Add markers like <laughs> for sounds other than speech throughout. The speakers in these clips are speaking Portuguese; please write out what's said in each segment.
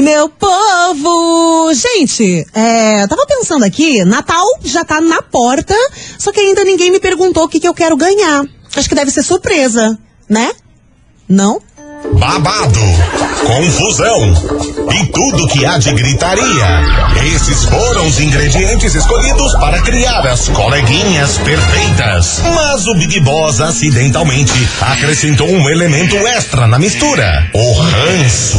meu povo! Gente, é, tava pensando aqui, Natal já tá na porta, só que ainda ninguém me perguntou o que, que eu quero ganhar. Acho que deve ser surpresa, né? Não? babado, confusão e tudo que há de gritaria. Esses foram os ingredientes escolhidos para criar as coleguinhas perfeitas. Mas o Big Boss acidentalmente acrescentou um elemento extra na mistura: o ranço.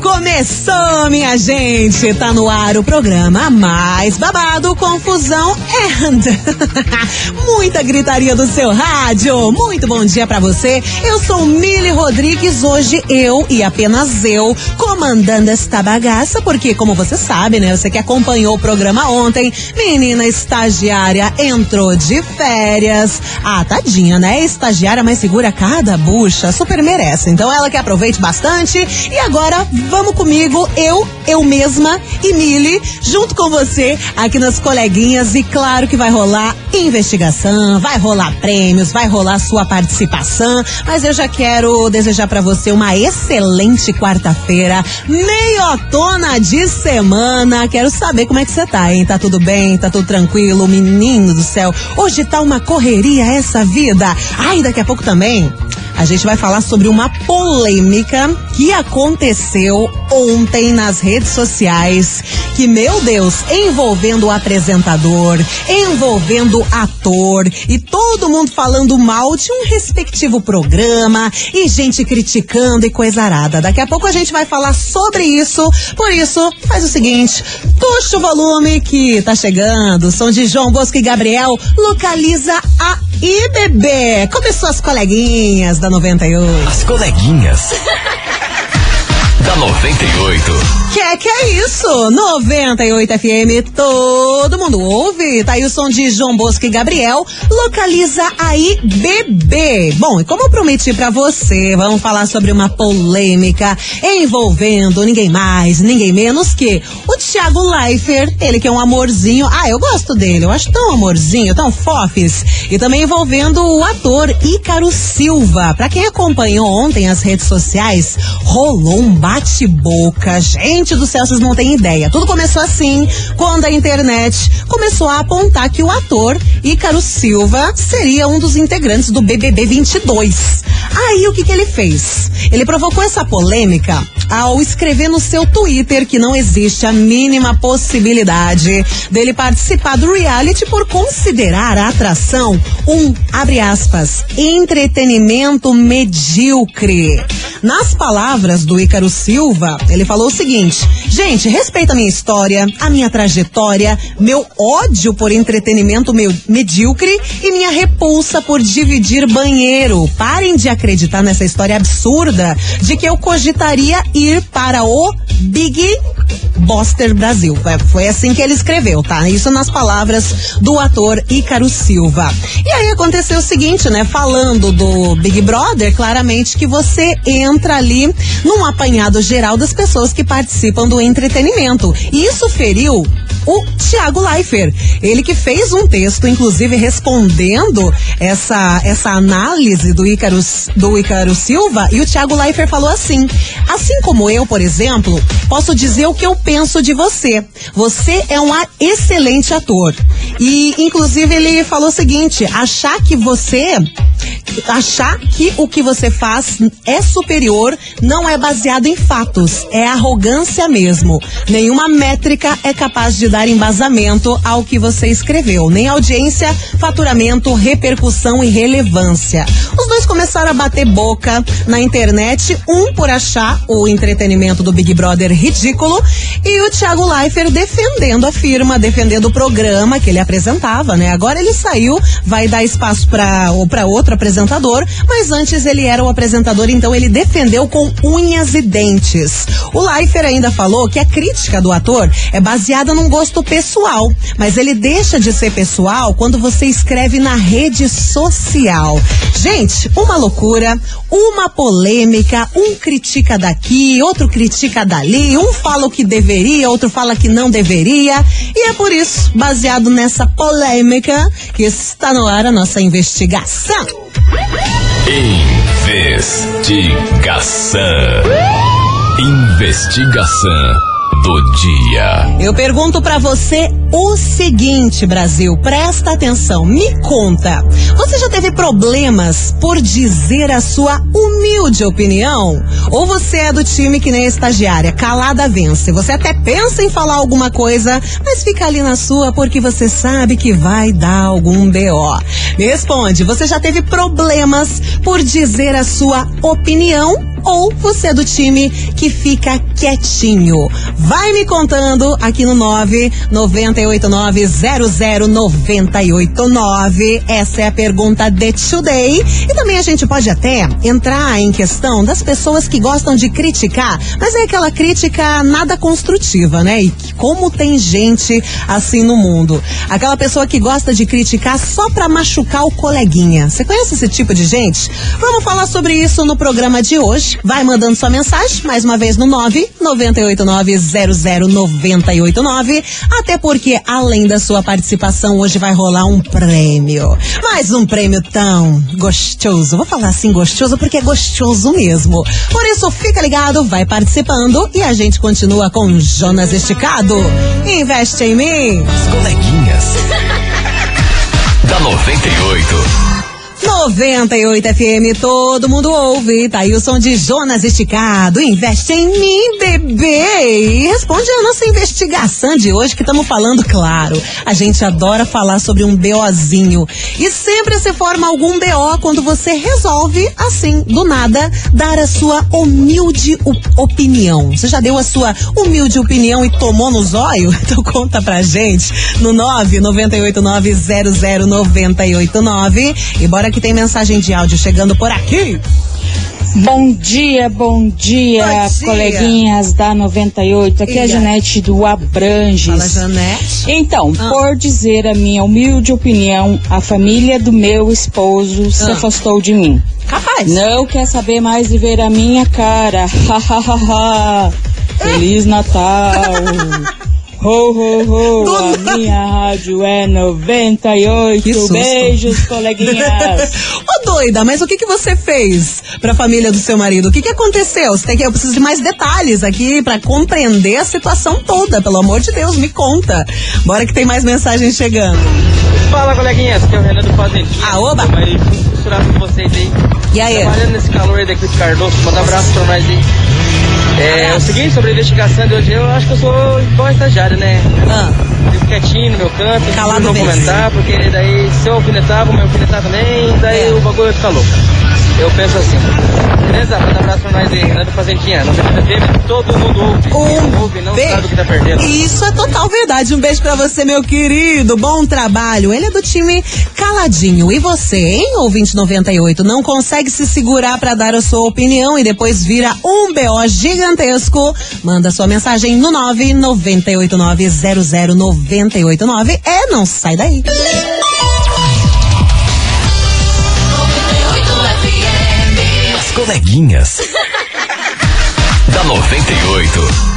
Começou, minha gente! Tá no ar o programa mais babado, confusão and <laughs> muita gritaria do seu rádio. Muito bom dia para você. Eu sou Mili Rodrigues. Hoje eu e apenas eu comandando esta bagaça, porque como você sabe, né? Você que acompanhou o programa ontem, menina estagiária entrou de férias. Ah, tadinha, né? Estagiária, mas segura cada bucha, super merece. Então ela que aproveite bastante e agora vamos comigo, eu, eu mesma e Mili, junto com você aqui nas coleguinhas. E claro que vai rolar investigação, vai rolar prêmios, vai rolar sua participação. Mas eu já quero desejar para você uma excelente quarta-feira, meiotona de semana. Quero saber como é que você tá, hein? Tá tudo bem? Tá tudo tranquilo? Menino do céu, hoje tá uma correria essa vida. Ai, daqui a pouco também a gente vai falar sobre uma polêmica que aconteceu ontem nas redes sociais, que meu Deus, envolvendo o apresentador, envolvendo ator e todo mundo falando mal de um respectivo programa e gente criticando e coisa arada. Daqui a pouco a gente vai falar sobre isso. Por isso, faz o seguinte, puxa o volume que tá chegando. Som de João Bosco e Gabriel localiza a IBB. Começou as coleguinhas da 98. As coleguinhas. Da 98. Que é que é isso? 98 FM, todo mundo ouve. Tá aí o som de João Bosco e Gabriel. Localiza aí bebê. Bom, e como eu prometi para você, vamos falar sobre uma polêmica envolvendo ninguém mais, ninguém menos que o Thiago Leifert. Ele que é um amorzinho. Ah, eu gosto dele. Eu acho tão amorzinho, tão fofes. E também envolvendo o ator Ícaro Silva. Para quem acompanhou ontem as redes sociais, rolou um bate-boca. Gente do céu, vocês não têm ideia. Tudo começou assim, quando a internet começou a apontar que o ator Ícaro Silva seria um dos integrantes do BBB 22. Aí o que, que ele fez? Ele provocou essa polêmica ao escrever no seu Twitter que não existe a mínima possibilidade dele participar do reality por considerar a atração um, abre aspas, entretenimento medíocre. Nas palavras do Ícaro Silva, ele falou o seguinte: gente, respeita a minha história, a minha trajetória, meu ódio por entretenimento meu, medíocre e minha repulsa por dividir banheiro. Parem de acreditar nessa história absurda de que eu cogitaria ir para o Big Boster Brasil. Foi assim que ele escreveu, tá? Isso nas palavras do ator Ícaro Silva. E aí aconteceu o seguinte, né? Falando do Big Brother, claramente que você entra ali num apanhado geral das pessoas que participam do entretenimento. E isso feriu o Tiago Leifert. Ele que fez um texto, inclusive, respondendo essa, essa análise do Ícaro, do Ícaro Silva, e o Tiago Leifert falou assim: assim como eu, por exemplo, posso dizer o que eu penso de você. Você é um excelente ator. E, inclusive, ele falou o seguinte: achar que você achar que o que você faz é superior não é baseado em fatos, é arrogância mesmo. Nenhuma métrica é capaz de dar embasamento ao que você escreveu, nem audiência, faturamento, repercussão e relevância. Os dois começaram a bater boca na internet, um por achar o entretenimento do Big Brother ridículo e o Thiago Leifert defendendo a firma, defendendo o programa que ele apresentava, né? Agora ele saiu, vai dar espaço para ou para outro apresentador mas antes ele era o apresentador, então ele defendeu com unhas e dentes. O Leifert ainda falou que a crítica do ator é baseada num gosto pessoal, mas ele deixa de ser pessoal quando você escreve na rede social. Gente, uma loucura, uma polêmica, um critica daqui, outro critica dali, um fala o que deveria, outro fala que não deveria, e é por isso, baseado nessa polêmica, que está no ar a nossa investigação. Investigação. Investigação do dia. Eu pergunto pra você o seguinte, Brasil, presta atenção, me conta. Você já teve problemas por dizer a sua humilde opinião? Ou você é do time que nem a estagiária, calada vence? Você até pensa em falar alguma coisa, mas fica ali na sua porque você sabe que vai dar algum BO. Me responde, você já teve problemas por dizer a sua opinião? ou você é do time que fica quietinho? Vai me contando aqui no 998900989. Essa é a pergunta de today. E também a gente pode até entrar em questão das pessoas que gostam de criticar, mas é aquela crítica nada construtiva, né? E como tem gente assim no mundo. Aquela pessoa que gosta de criticar só pra machucar o coleguinha. Você conhece esse tipo de gente? Vamos falar sobre isso no programa de hoje. Vai mandando sua mensagem, mais uma vez no 998900989. Até porque, além da sua participação, hoje vai rolar um prêmio. Mais um prêmio tão gostoso. Vou falar assim gostoso porque é gostoso mesmo. Por isso, fica ligado, vai participando e a gente continua com Jonas Esticado. Investe em mim. As coleguinhas. <laughs> da 98. 98 FM, todo mundo ouve. Tá aí o som de Jonas Esticado. Investe em mim, bebê. E responde a nossa investigação de hoje, que estamos falando, claro. A gente adora falar sobre um BOzinho. E sempre se forma algum BO quando você resolve, assim, do nada, dar a sua humilde opinião. Você já deu a sua humilde opinião e tomou no zóio? <laughs> Então conta pra gente no 998900989. E bora que tem mensagem de áudio chegando por aqui. Bom dia, bom dia, Bom dia. coleguinhas da 98. Aqui é a. Janete do Abranges. Fala, Janete. Então, Ah. por dizer a minha humilde opinião, a família do meu esposo se Ah. afastou de mim. Capaz. Não quer saber mais de ver a minha cara. Ha, ha, ha, ha. Feliz Natal. <laughs> Ho, ho, ho. <laughs> Do A nada. minha rádio é 98. Que susto. Beijos, <laughs> coleguinhas. Ô doida, mas o que que você fez pra família do seu marido? O que que aconteceu? Você tem que, eu preciso de mais detalhes aqui pra compreender a situação toda, pelo amor de Deus, me conta. Bora que tem mais mensagem chegando. Fala, coleguinhas, que é o Renan do Fazendinha. Ah, oba. Mas com vocês aí. E aí? Trabalhando nesse calor aí da Cris Cardoso, manda um abraço pra nós aí. É, o seguinte, sobre a investigação de hoje, eu acho que eu sou igual estagiário, né? Ah, Fico quietinho no meu canto, Calado não vence. comentar, porque daí se eu alfinetar, vou me alfinetar também, daí É. o bagulho vai ficar louco. Eu penso assim. Beleza? Manda um abraço pra nós aí, Renan do Fazendinha. No todo mundo ouve. Um não ouve não beijo. sabe o que tá perdendo. Isso é total verdade. Um beijo pra você, meu querido. Bom trabalho. Ele é do time caladinho. E você, hein, ouvinte 98, não consegue se segurar pra dar a sua opinião e depois vira um BO gigantesco? Manda sua mensagem no 998900989. É, não sai daí. Coleguinhas. <laughs> da 98.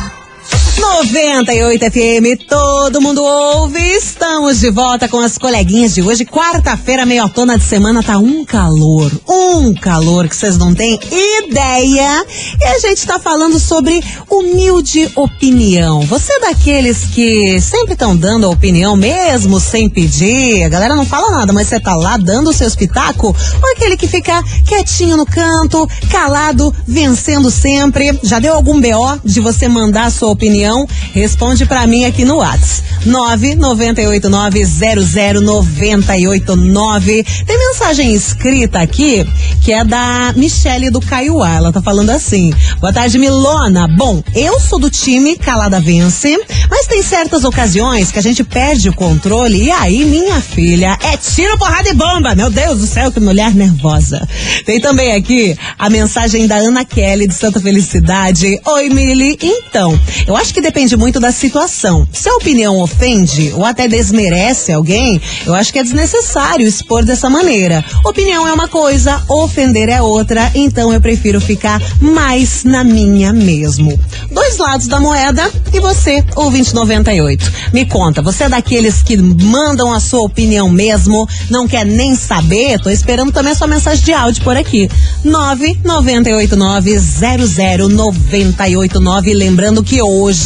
98 FM, todo mundo ouve. Estamos de volta com as coleguinhas de hoje. Quarta-feira, meia tona de semana, tá um calor. Um calor que vocês não têm ideia. E a gente tá falando sobre humilde opinião. Você é daqueles que sempre estão dando a opinião mesmo sem pedir. A galera não fala nada, mas você tá lá dando o seu espetáculo. Ou aquele que fica quietinho no canto, calado, vencendo sempre. Já deu algum BO de você mandar a sua opinião? Opinião? Responde pra mim aqui no WhatsApp. 998900989. Tem mensagem escrita aqui que é da Michele do Caiuá. Ela tá falando assim: Boa tarde, Milona. Bom, eu sou do time Calada Vence, mas tem certas ocasiões que a gente perde o controle e aí, minha filha, é tiro, porrada e bomba. Meu Deus do céu, que mulher nervosa. Tem também aqui a mensagem da Ana Kelly de Santa Felicidade. Oi, Mili. Então, eu acho que depende muito da situação. Se a opinião ofende ou até desmerece alguém, eu acho que é desnecessário expor dessa maneira. Opinião é uma coisa, ofender é outra, então eu prefiro ficar mais na minha mesmo. Dois lados da moeda e você, o 2098. Me conta, você é daqueles que mandam a sua opinião mesmo, não quer nem saber? Tô esperando também a sua mensagem de áudio por aqui. 998900989. Lembrando que hoje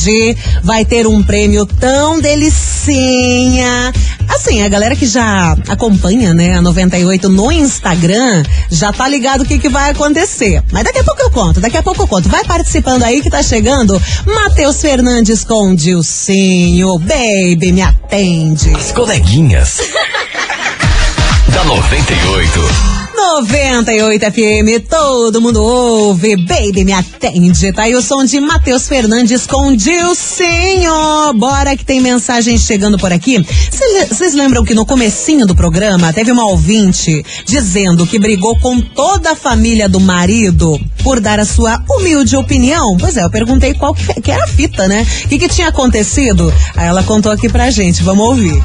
vai ter um prêmio tão delicinha. Assim, a galera que já acompanha, né, a 98 no Instagram, já tá ligado o que, que vai acontecer. Mas daqui a pouco eu conto, daqui a pouco eu conto. Vai participando aí que tá chegando Matheus Fernandes com Dilcinho. Baby, me atende. As coleguinhas. <laughs> da 98. 98 FM, todo mundo ouve, baby, me atende. Tá aí o som de Matheus Fernandes com Dilcinho. Bora que tem mensagem chegando por aqui. Vocês lembram que no comecinho do programa teve uma ouvinte dizendo que brigou com toda a família do marido por dar a sua humilde opinião? Pois é, eu perguntei qual que, que era a fita, né? O que, que tinha acontecido? Aí ela contou aqui pra gente, vamos ouvir.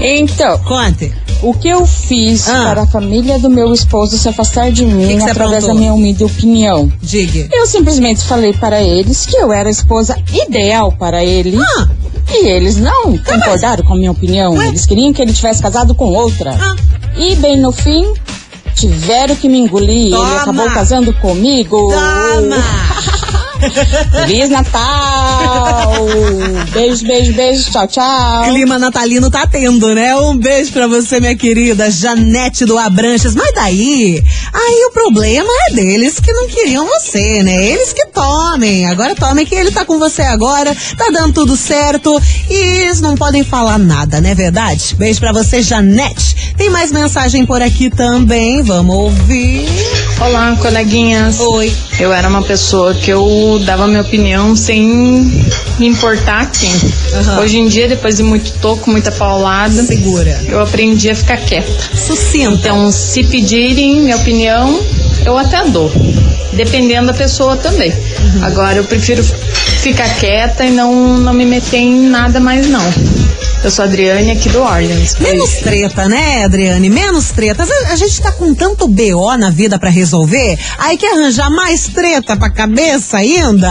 Então, Conte. o que eu fiz Ah. para a família do meu esposo se afastar de mim Que que através aprontou? da minha humilde opinião? Diga. Eu simplesmente falei para eles que eu era a esposa ideal para ele. Ah. E eles não concordaram com a minha opinião. Eles queriam que ele tivesse casado com outra. Ah. E bem no fim, tiveram que me engolir. Toma. Ele acabou casando comigo. Toma! Feliz Natal! beijo, beijo, beijo. Tchau, tchau. Clima natalino tá tendo, né? Um beijo pra você, minha querida Janete do Abranches. Mas daí, aí o problema é deles que não queriam você, né? Eles que tomem. Agora tomem que ele tá com você agora, tá dando tudo certo e eles não podem falar nada, não é verdade? Beijo pra você, Janete. Tem mais mensagem por aqui também, vamos ouvir. Olá, coleguinhas. Oi. Eu era uma pessoa que eu dava minha opinião sem me importar quem. Aham. Hoje em dia, depois de muito toco, muita paulada, Segura. eu aprendi a ficar quieta. Sucinta. Então, se pedirem minha opinião, eu até dou. Dependendo da pessoa também. Uhum. Agora, eu prefiro ficar quieta e não, não me meter em nada mais, não. Eu sou a Adriane aqui do Orleans. Menos treta, né, Adriane? Menos treta. A gente tá com tanto BO na vida pra resolver, aí quer arranjar mais treta pra cabeça ainda.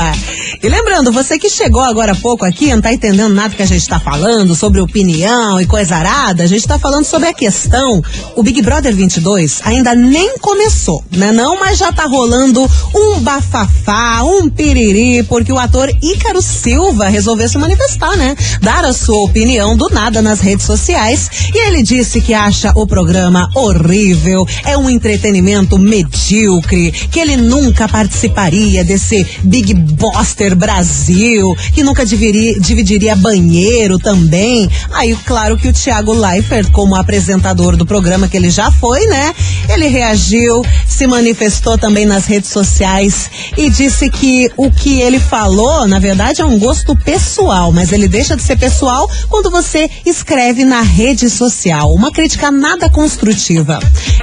E lembrando, você que chegou agora há pouco aqui, não tá entendendo nada que a gente tá falando sobre opinião e coisa arada, a gente tá falando sobre a questão. O Big Brother 22 ainda nem começou, né? Não, mas já tá rolando um bafafá, um piriri, porque o ator Ícaro Silva resolveu se manifestar, né? Dar a sua opinião do nada nas redes sociais. E ele disse que acha o programa horrível, é um entretenimento medíocre, que ele nunca participaria desse Big Buster Brasil, que nunca dividiria, dividiria banheiro também. Aí, claro que o Thiago Leifert, como apresentador do programa que ele já foi, né? Ele reagiu, se manifestou também nas redes sociais e disse que o que ele falou, na verdade, é um gosto pessoal, mas ele deixa de ser pessoal quando você escreve na rede social. Uma crítica nada construtiva.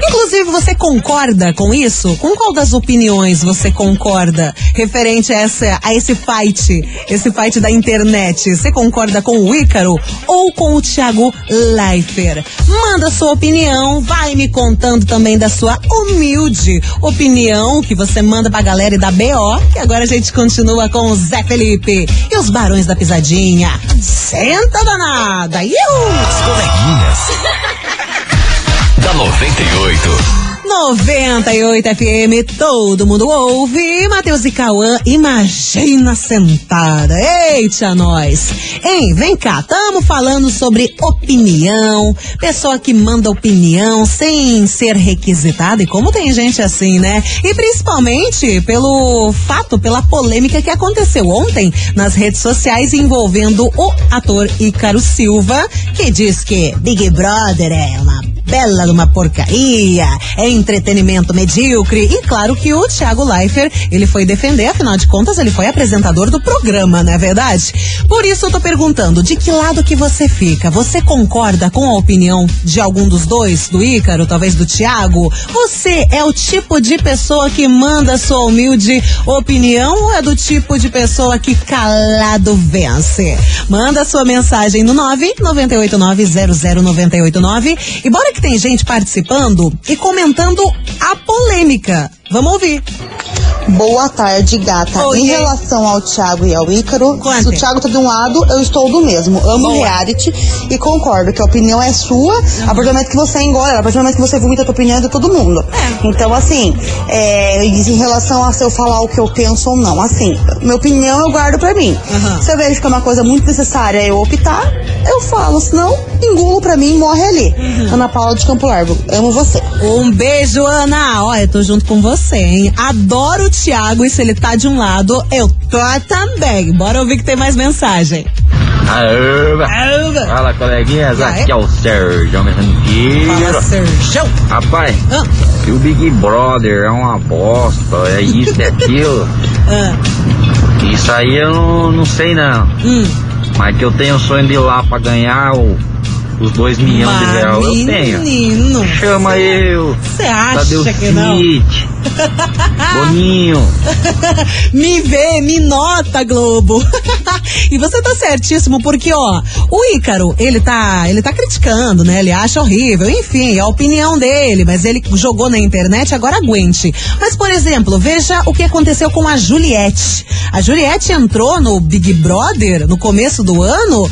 Inclusive, você concorda com isso? Com qual das opiniões você concorda referente a, essa, a esse fight, esse fight da internet? Você concorda com o Ícaro ou com o Thiago Leifert? Manda sua opinião, vai me contando também da sua humilde opinião que você manda pra galera e da BO, que agora a gente continua com o Zé Felipe e os Barões da Pisadinha. Senta danada! Iu! As coleguinhas. <laughs> da 98. 98 FM, todo mundo ouve. Matheus e Cauã, imagina sentada. Eita, nós. Hein, vem cá, tamo falando sobre opinião, pessoa que manda opinião sem ser requisitada. E como tem gente assim, né? E principalmente pelo fato, pela polêmica que aconteceu ontem nas redes sociais envolvendo o ator Ícaro Silva, que diz que Big Brother é uma bela de uma porcaria, é entretenimento medíocre. E claro que o Thiago Leifert, ele foi defender, afinal de contas, ele foi apresentador do programa, não é verdade? Por isso eu tô perguntando, de que lado que você fica? Você concorda com a opinião de algum dos dois, do Ícaro, talvez do Thiago? Você é o tipo de pessoa que manda sua humilde opinião ou é do tipo de pessoa que calado vence? Manda sua mensagem no 998900989 e bora que tem gente participando e comentando a polêmica. Vamos ouvir. Boa tarde, gata. Oi. Em relação ao Thiago e ao Ícaro, se o Thiago tá de um lado, eu estou do mesmo. Amo Boa. reality e concordo que a opinião é sua, a partir do momento que você engole, a partir do momento que você vomita a tua opinião é de todo mundo. É. Então, assim, é, em relação a se eu falar o que eu penso ou não, assim, minha opinião eu guardo pra mim. Aham. Se eu vejo que é uma coisa muito necessária eu optar, eu falo, senão engulo pra mim e morre ali. Uhum. Ana Paula de Campo Largo, amo você. Um beijo, Ana. Ó, eu tô junto com você, hein? Adoro o Thiago e se ele tá de um lado, eu tô também. Bora ouvir que tem mais mensagem. Aoba. Aoba. Fala, coleguinhas. Aí? Aqui é o Sérgio Menranqueiro. Fala, Sérgio. Rapaz, Ah, o Big Brother é uma bosta, é isso, é aquilo, <laughs> ah, isso aí eu não, não sei não. hum. Mas que eu tenho o sonho de ir lá pra ganhar o- os dois milhões de reais, eu tenho. menino. Chama eu, Você acha Tadeu que não? Boninho. <laughs> me vê, me nota, Globo. <laughs> e você tá certíssimo, porque, ó, o Ícaro, ele tá, ele tá criticando, né? Ele acha horrível, enfim, é a opinião dele, mas ele jogou na internet, agora aguente. Mas, por exemplo, veja o que aconteceu com a Juliette. A Juliette entrou no Big Brother no começo do ano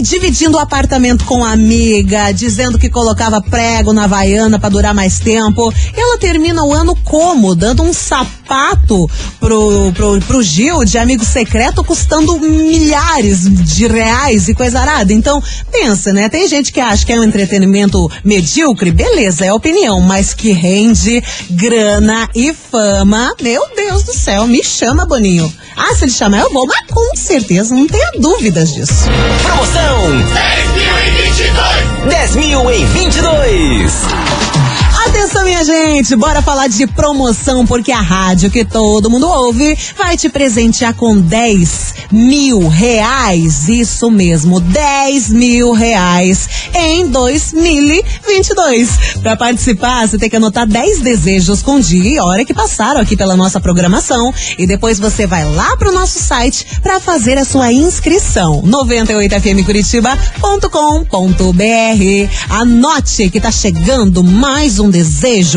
dividindo o apartamento com a amiga, dizendo que colocava prego na vaiana pra durar mais tempo. Ela termina o ano como? Dando um sapato pro, pro, pro Gil de amigo secreto custando milhares de reais e coisa arada. Então, pensa, né? Tem gente que acha que é um entretenimento medíocre, beleza, é opinião, mas que rende grana e fama. Meu Deus do céu, me chama, Boninho. Ah, se ele chamar, eu vou, mas com certeza, não tenha dúvidas disso. Promoção 10 mil em 22. Atenção, minha gente, bora falar de promoção, porque a rádio que todo mundo ouve vai te presentear com 10 mil reais. Isso mesmo, 10 mil reais em 2022. Para participar, você tem que anotar 10 desejos com dia e hora que passaram aqui pela nossa programação. E depois você vai lá pro nosso site para fazer a sua inscrição. 98fmcuritiba.com.br. Anote que tá chegando mais um desejo.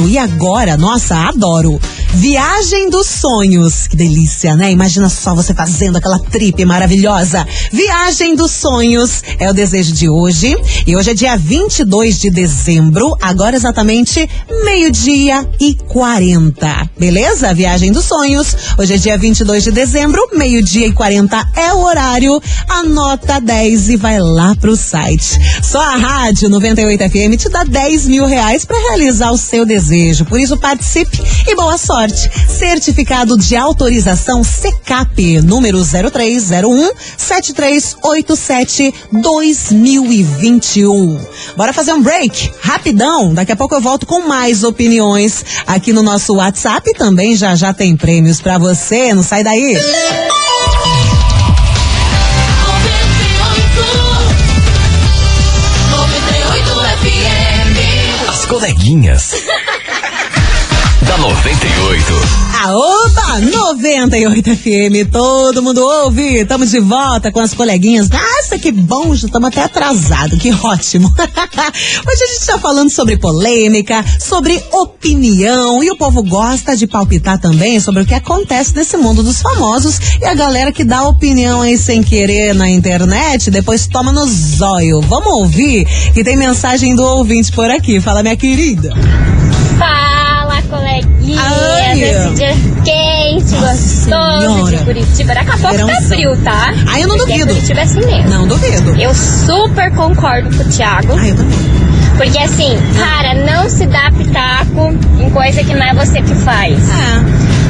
E agora, nossa, adoro. Viagem dos sonhos. Que delícia, né? Imagina só você fazendo aquela trip maravilhosa. Viagem dos sonhos é o desejo de hoje. E hoje é dia 22 de dezembro, agora exatamente meio-dia e 40. Beleza? Viagem dos sonhos. Hoje é dia 22 de dezembro, meio-dia e 40 é o horário. Anota 10 e vai lá pro site. Só a Rádio 98 FM te dá 10 mil reais para realizar o seu desejo. Por isso, participe e boa sorte. Certificado de autorização CCAP, número 0301 7387 2021. Bora fazer um break rapidão. Daqui a pouco eu volto com mais opiniões aqui no nosso WhatsApp. Também já já tem prêmios para você. Não sai daí. Coleguinhas. Da 98. A Oba 98 FM, todo mundo ouve. Estamos de volta com as coleguinhas. Nossa, que bom, já estamos até atrasados, que ótimo. <laughs> Hoje a gente está falando sobre polêmica, sobre opinião e o povo gosta de palpitar também sobre o que acontece nesse mundo dos famosos e a galera que dá opinião aí sem querer na internet, depois toma no zóio. Vamos ouvir que tem mensagem do ouvinte por aqui. Fala, minha querida. Fala, coleguinhas, Ai. esse dia quente, gostoso de Curitiba. Daqui a pouco tá Verãozão. frio, tá? Ai, eu não Porque duvido. Curitiba é assim mesmo. Não duvido. Eu super concordo com o Thiago. Ai, eu também. Porque assim, cara, não se dá pitaco em coisa que não é você que faz. É.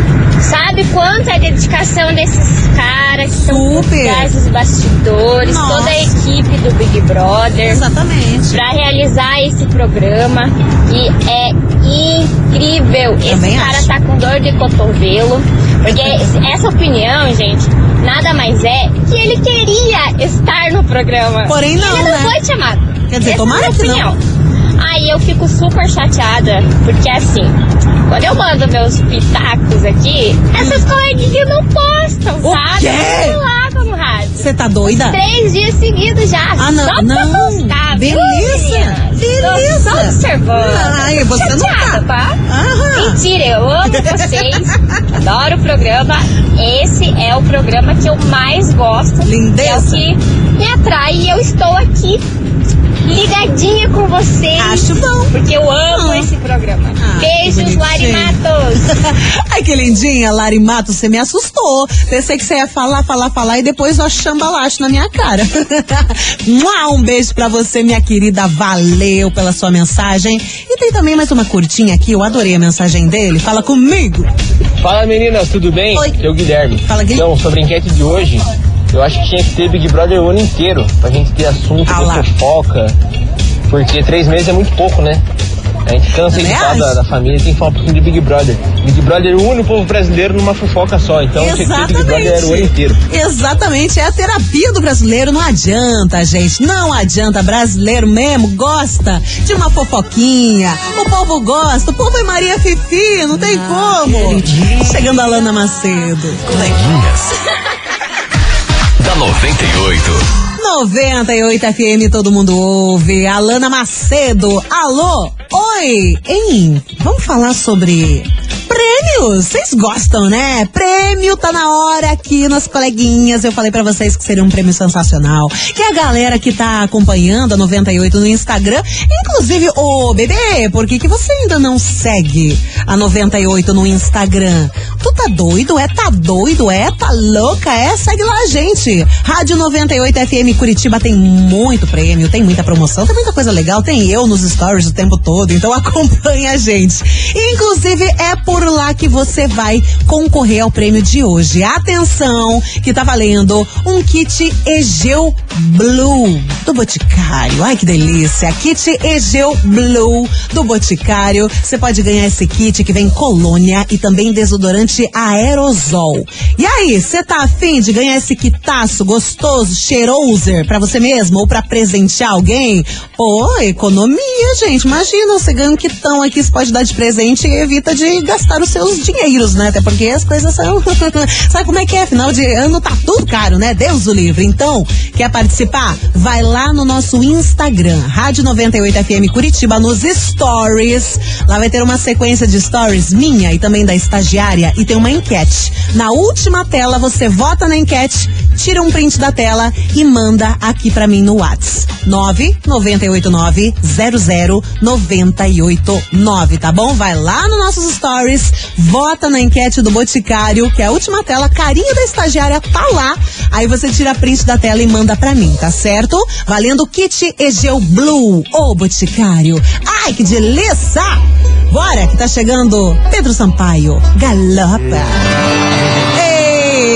Sabe quanto é a dedicação desses caras que estão por trás dos bastidores, Nossa. toda a equipe do Big Brother Exatamente. para realizar esse programa e é incrível. Também esse cara acho. tá com dor de cotovelo, porque essa opinião, gente, nada mais é que ele queria estar no programa. Porém, não, ele não né? foi chamado. Quer dizer, Essa tomara é que minha não. Aí eu fico super chateada, porque assim, quando eu mando meus pitacos aqui, essas coleguinhas não postam, O sabe? quê? Não no rádio. Você tá doida? Três dias seguidos já. Ah, não, só pra não. postar, viu, Beleza, beleza. Tô só observando. Ai, você não Chateada, tá. tá? Aham. Mentira, eu amo vocês. <laughs> adoro o programa. Esse é o programa que eu mais gosto. Lindeza. É o que me atrai e eu estou aqui ligadinha com vocês. Acho bom. Porque eu amo Ah. esse programa. Ah, Beijos, bonitinho. Larimatos. <laughs> Ai, que lindinha, Lari Matos, você me assustou. Pensei que você ia falar, falar, falar e depois ó chambalacho na minha cara. <laughs> Um beijo pra você, minha querida. Valeu pela sua mensagem. E tem também mais uma curtinha aqui, eu adorei a mensagem dele. Fala comigo. Fala meninas, tudo bem? Oi. Eu, Guilherme. Fala, Gui. Então, sobre a enquete de hoje, eu acho que tinha que ter Big Brother o ano inteiro, pra gente ter assunto, Ah ter fofoca, porque três meses é muito pouco, né? A gente cansa de Também falar da, da família, tem que falar um pouquinho de Big Brother. Big Brother une o povo brasileiro numa fofoca só, então tinha que ter Big Brother era o ano inteiro. Exatamente, é a terapia do brasileiro. Não adianta, gente. Não adianta. Brasileiro mesmo gosta de uma fofoquinha. O povo gosta. O povo é Maria Fifi, não tem como. Chegando a Lana Macedo. Coleguinhas. Da 98. 98 FM, todo mundo ouve. Alana Macedo, alô, oi, hein? Vamos falar sobre prêmios. Vocês gostam, né? Prêmio tá na hora aqui nas coleguinhas. Eu falei pra vocês que seria um prêmio sensacional. Que a galera que tá acompanhando a 98 no Instagram, inclusive o bebê, por que que você ainda não segue a 98 no Instagram? Tu tá doido? É? Tá doido? É? Tá louca? É? Segue lá, gente. Rádio 98 FM Curitiba tem muito prêmio, tem muita promoção, tem muita coisa legal. Tem eu nos stories o tempo todo, então <laughs> acompanha a gente. Inclusive, é por lá que você vai concorrer ao prêmio de hoje. Atenção, que tá valendo um kit Egeu Blue do Boticário. Ai, que delícia! Kit Egeu Blue do Boticário. Você pode ganhar esse kit que vem colônia e também desodorante aerosol. E aí, você tá afim de ganhar esse kitaço gostoso, cheiroser pra você mesmo ou pra presentear alguém? Pô, economia, gente. Imagina, você ganha um kitão aqui, você pode dar de presente e evita de gastar os seus dinheiros, né? Até porque as coisas são. <laughs> Sabe como é que é? Final de ano tá tudo caro, né? Deus o livre. Então, quer participar? Vai lá no nosso Instagram, Rádio 98 FM Curitiba, nos stories. Lá vai ter uma sequência de stories minha e também da estagiária e tem uma enquete. Na última tela, você vota na enquete, tira um print da tela e manda aqui pra mim no Whats. 998900989, tá bom? Vai lá nos nossos stories, vota na enquete do Boticário, que é a última tela, carinha da estagiária tá lá. Aí você tira print da tela e manda pra mim, tá certo? Valendo kit Egeu Blue, ô Boticário. Ai, que delícia! Bora, que tá chegando Pedro Sampaio. Galopa.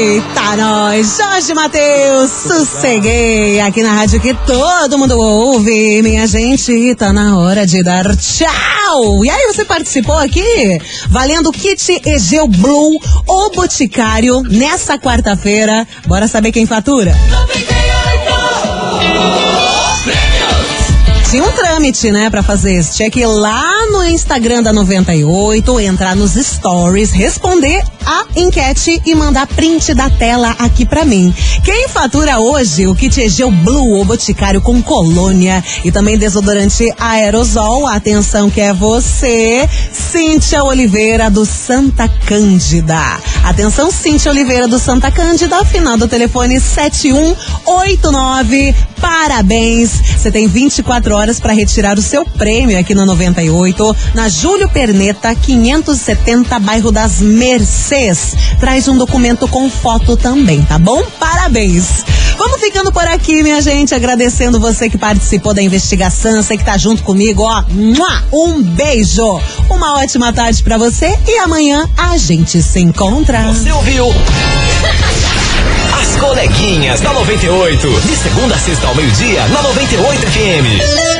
Eita, nós! Jorge Matheus, sosseguei aqui na rádio que todo mundo ouve. Minha gente, tá na hora de dar tchau! E aí, você participou aqui? Valendo kit Egeu Blue, o Boticário, nessa quarta-feira. Bora saber quem fatura? Tinha um trâmite, né, pra fazer isso. Tinha que ir lá no Instagram da 98, entrar nos stories, responder a enquete e mandar print da tela aqui pra mim. Quem fatura hoje o kit Egeu Blue, o Boticário com colônia e também desodorante aerosol? Atenção que é você, Cíntia Oliveira do Santa Cândida. Atenção, Cíntia Oliveira do Santa Cândida, final do telefone 7189. Parabéns! Você tem 24 horas para retirar o seu prêmio aqui no 98, na Júlio Perneta, 570, bairro das Mercês. Traz um documento com foto também, tá bom? Parabéns! Vamos ficando por aqui, minha gente, agradecendo você que participou da investigação, você que tá junto comigo, ó. Um beijo! Uma ótima tarde para você e amanhã a gente se encontra. Você ouviu? As coleguinhas da 98. De segunda a sexta ao meio-dia, na 98 FM.